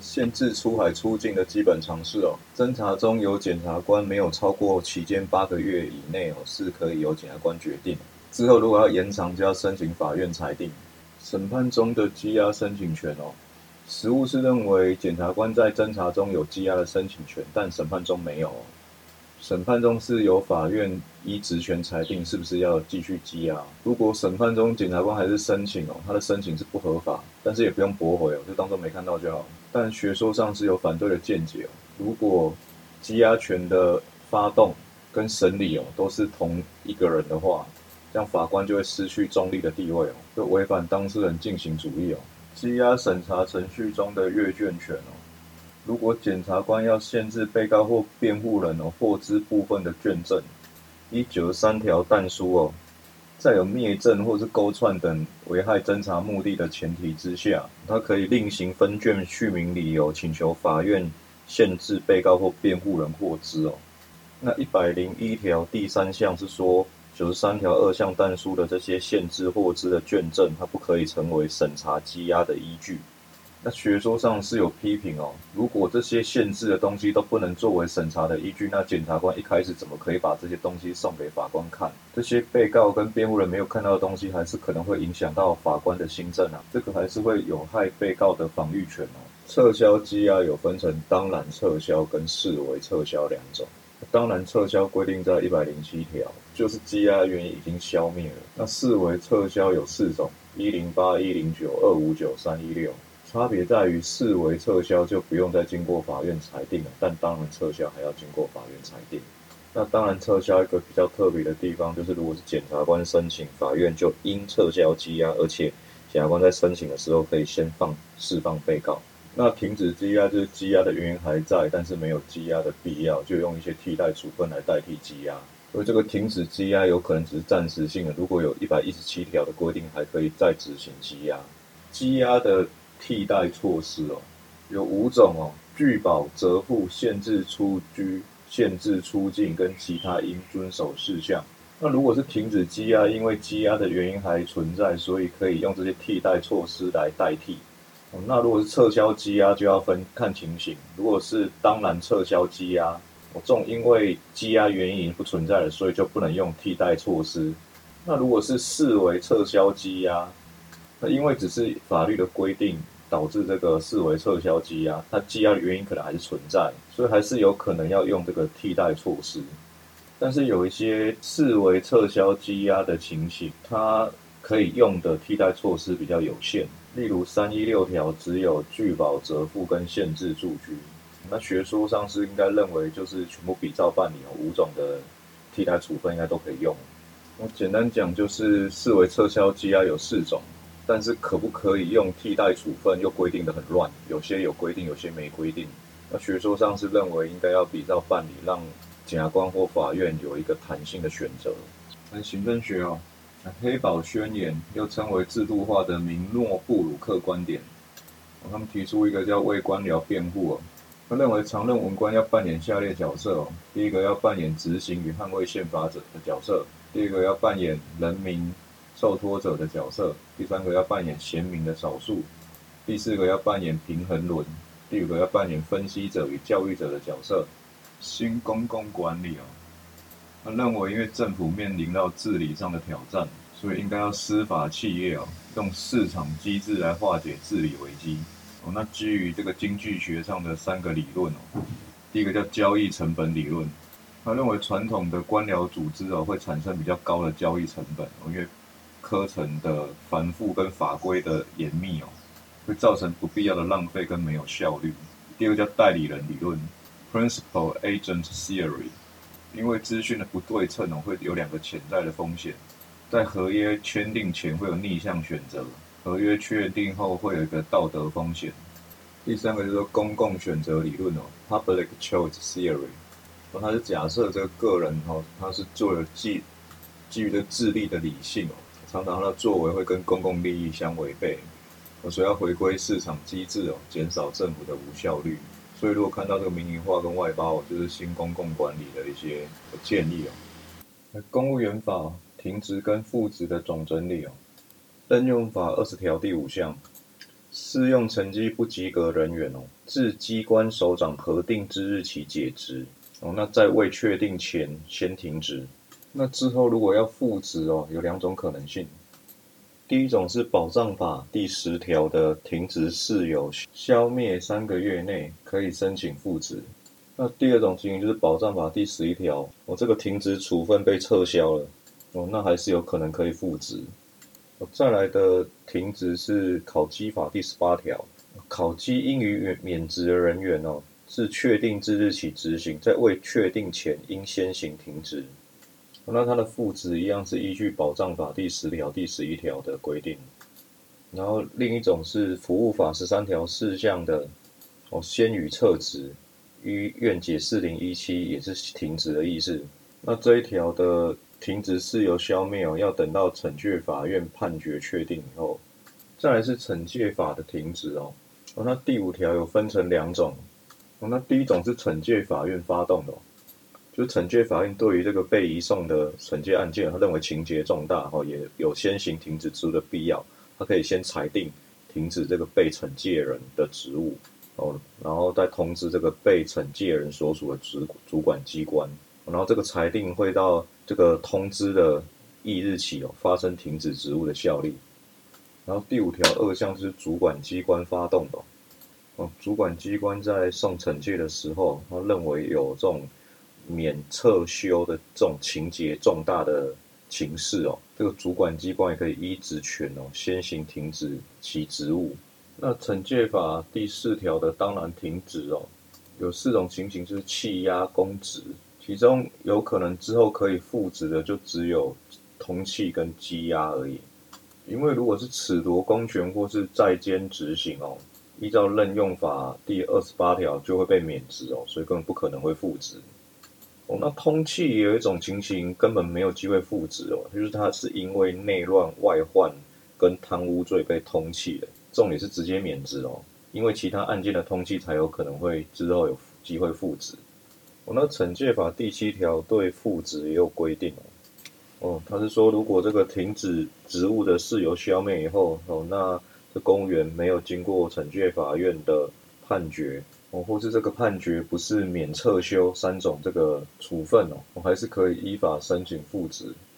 限制出海出境的基本常识哦。侦查中有检察官没有超过期间八个月以内哦，是可以由检察官决定。之后如果要延长，就要申请法院裁定。审判中的羁押申请权哦，实务是认为检察官在侦查中有羁押的申请权，但审判中没有。哦审判中是由法院依职权裁定是不是要继续羁押。如果审判中检察官还是申请哦，他的申请是不合法，但是也不用驳回哦，就当做没看到就好。但学说上是有反对的见解哦。如果羁押权的发动跟审理哦都是同一个人的话，这样法官就会失去中立的地位哦，就违反当事人进行主义哦。羁押审查程序中的阅卷权哦。如果检察官要限制被告或辩护人哦获知部分的卷证，一九十三条但书哦，在有灭证或是勾串等危害侦查目的的前提之下，他可以另行分卷续明理由，请求法院限制被告或辩护人获知哦。那一百零一条第三项是说，九十三条二项但书的这些限制获知的卷证，它不可以成为审查羁押的依据。那学说上是有批评哦，如果这些限制的东西都不能作为审查的依据，那检察官一开始怎么可以把这些东西送给法官看？这些被告跟辩护人没有看到的东西，还是可能会影响到法官的心证啊，这个还是会有害被告的防御权哦。撤销羁押有分成当然撤销跟视为撤销两种。当然撤销规定在一百零七条，就是羁押原因已经消灭了。那视为撤销有四种：一零八、一零九、二五九、三一六。差别在于，视为撤销就不用再经过法院裁定了，但当然撤销还要经过法院裁定。那当然撤销一个比较特别的地方，就是如果是检察官申请，法院就应撤销羁押，而且检察官在申请的时候可以先放释放被告。那停止羁押就是羁押的原因还在，但是没有羁押的必要，就用一些替代处分来代替羁押。所以这个停止羁押有可能只是暂时性的，如果有一百一十七条的规定，还可以再执行羁押。羁押的。替代措施哦，有五种哦：拒保、责付、限制出居、限制出境跟其他应遵守事项。那如果是停止羁押，因为羁押的原因还存在，所以可以用这些替代措施来代替。那如果是撤销羁押，就要分看情形。如果是当然撤销羁押，这种因为羁押原因已经不存在了，所以就不能用替代措施。那如果是视为撤销羁押，那因为只是法律的规定。导致这个视为撤销羁押，它羁押的原因可能还是存在，所以还是有可能要用这个替代措施。但是有一些视为撤销羁押的情形，它可以用的替代措施比较有限。例如三一六条只有拒保、折付跟限制住居，那学说上是应该认为就是全部比照办理哦，五种的替代处分应该都可以用。我简单讲就是视为撤销羁押有四种。但是可不可以用替代处分？又规定的很乱，有些有规定，有些没规定。那学说上是认为应该要比照办理，让检察官或法院有一个弹性的选择。那行政学哦，黑堡宣言又称为制度化的明诺布鲁克观点，他们提出一个叫为官僚辩护哦。他认为常任文官要扮演下列角色哦：第一个要扮演执行与捍卫宪法者的角色；第二个要扮演人民。受托者的角色，第三个要扮演贤明的少数，第四个要扮演平衡轮，第五个要扮演分析者与教育者的角色。新公共管理哦，他认为因为政府面临到治理上的挑战，所以应该要司法企业哦，用市场机制来化解治理危机哦。那基于这个经济学上的三个理论哦，第一个叫交易成本理论，他认为传统的官僚组织哦会产生比较高的交易成本，因为课程的繁复跟法规的严密哦，会造成不必要的浪费跟没有效率。第二个叫代理人理论 （Principal Agent Theory），因为资讯的不对称哦，会有两个潜在的风险：在合约签订前会有逆向选择，合约确定后会有一个道德风险。第三个就是说公共选择理论哦 （Public Choice Theory），哦，它是假设这个个人哦，他是做了基基于的智力的理性哦。常常他的作为会跟公共利益相违背，所以要回归市场机制哦，减少政府的无效率。所以如果看到这个民营化跟外包，就是新公共管理的一些建议哦。公务员法停职跟复职的总整理哦，任用法二十条第五项，适用成绩不及格人员哦，自机关首长核定之日起解职哦。那在未确定前先停职。那之后如果要复职哦，有两种可能性。第一种是保障法第十条的停职事由消灭三个月内可以申请复职。那第二种情形就是保障法第十一条，我这个停职处分被撤销了哦，那还是有可能可以复职。再来的停职是考绩法第十八条，考绩应予免免职的人员哦，自确定之日起执行，在未确定前应先行停职。那他的复职一样是依据保障法第十条、第十一条的规定。然后另一种是服务法十三条事项的哦，先予撤职，于愿解四零一七也是停职的意思。那这一条的停职事由消灭哦，要等到惩戒法院判决确定以后。再来是惩戒法的停职哦。哦，那第五条有分成两种。哦，那第一种是惩戒法院发动的。就是惩戒法院对于这个被移送的惩戒案件，他认为情节重大，哦，也有先行停止职务的必要，他可以先裁定停止这个被惩戒人的职务，哦，然后再通知这个被惩戒人所属的职主管机关，然后这个裁定会到这个通知的翌日起哦发生停止职务的效力。然后第五条二项是主管机关发动的，哦，主管机关在送惩戒的时候，他认为有这种。免撤休的这种情节重大的情事哦，这个主管机关也可以依职权哦，先行停止其职务。那惩戒法第四条的当然停止哦，有四种情形是气压公职，其中有可能之后可以复职的就只有通气跟羁押而已。因为如果是褫夺公权或是在监执行哦，依照任用法第二十八条就会被免职哦，所以根本不可能会复职。哦，那通气有一种情形根本没有机会复职哦，就是他是因为内乱外患跟贪污罪被通气的，重点是直接免职哦，因为其他案件的通气才有可能会之后有机会复职。哦，那惩戒法第七条对复职也有规定哦，哦，他是说如果这个停止职务的事由消灭以后，哦，那这公务员没有经过惩戒法院的判决。哦，或是这个判决不是免撤休三种这个处分哦，我还是可以依法申请复职。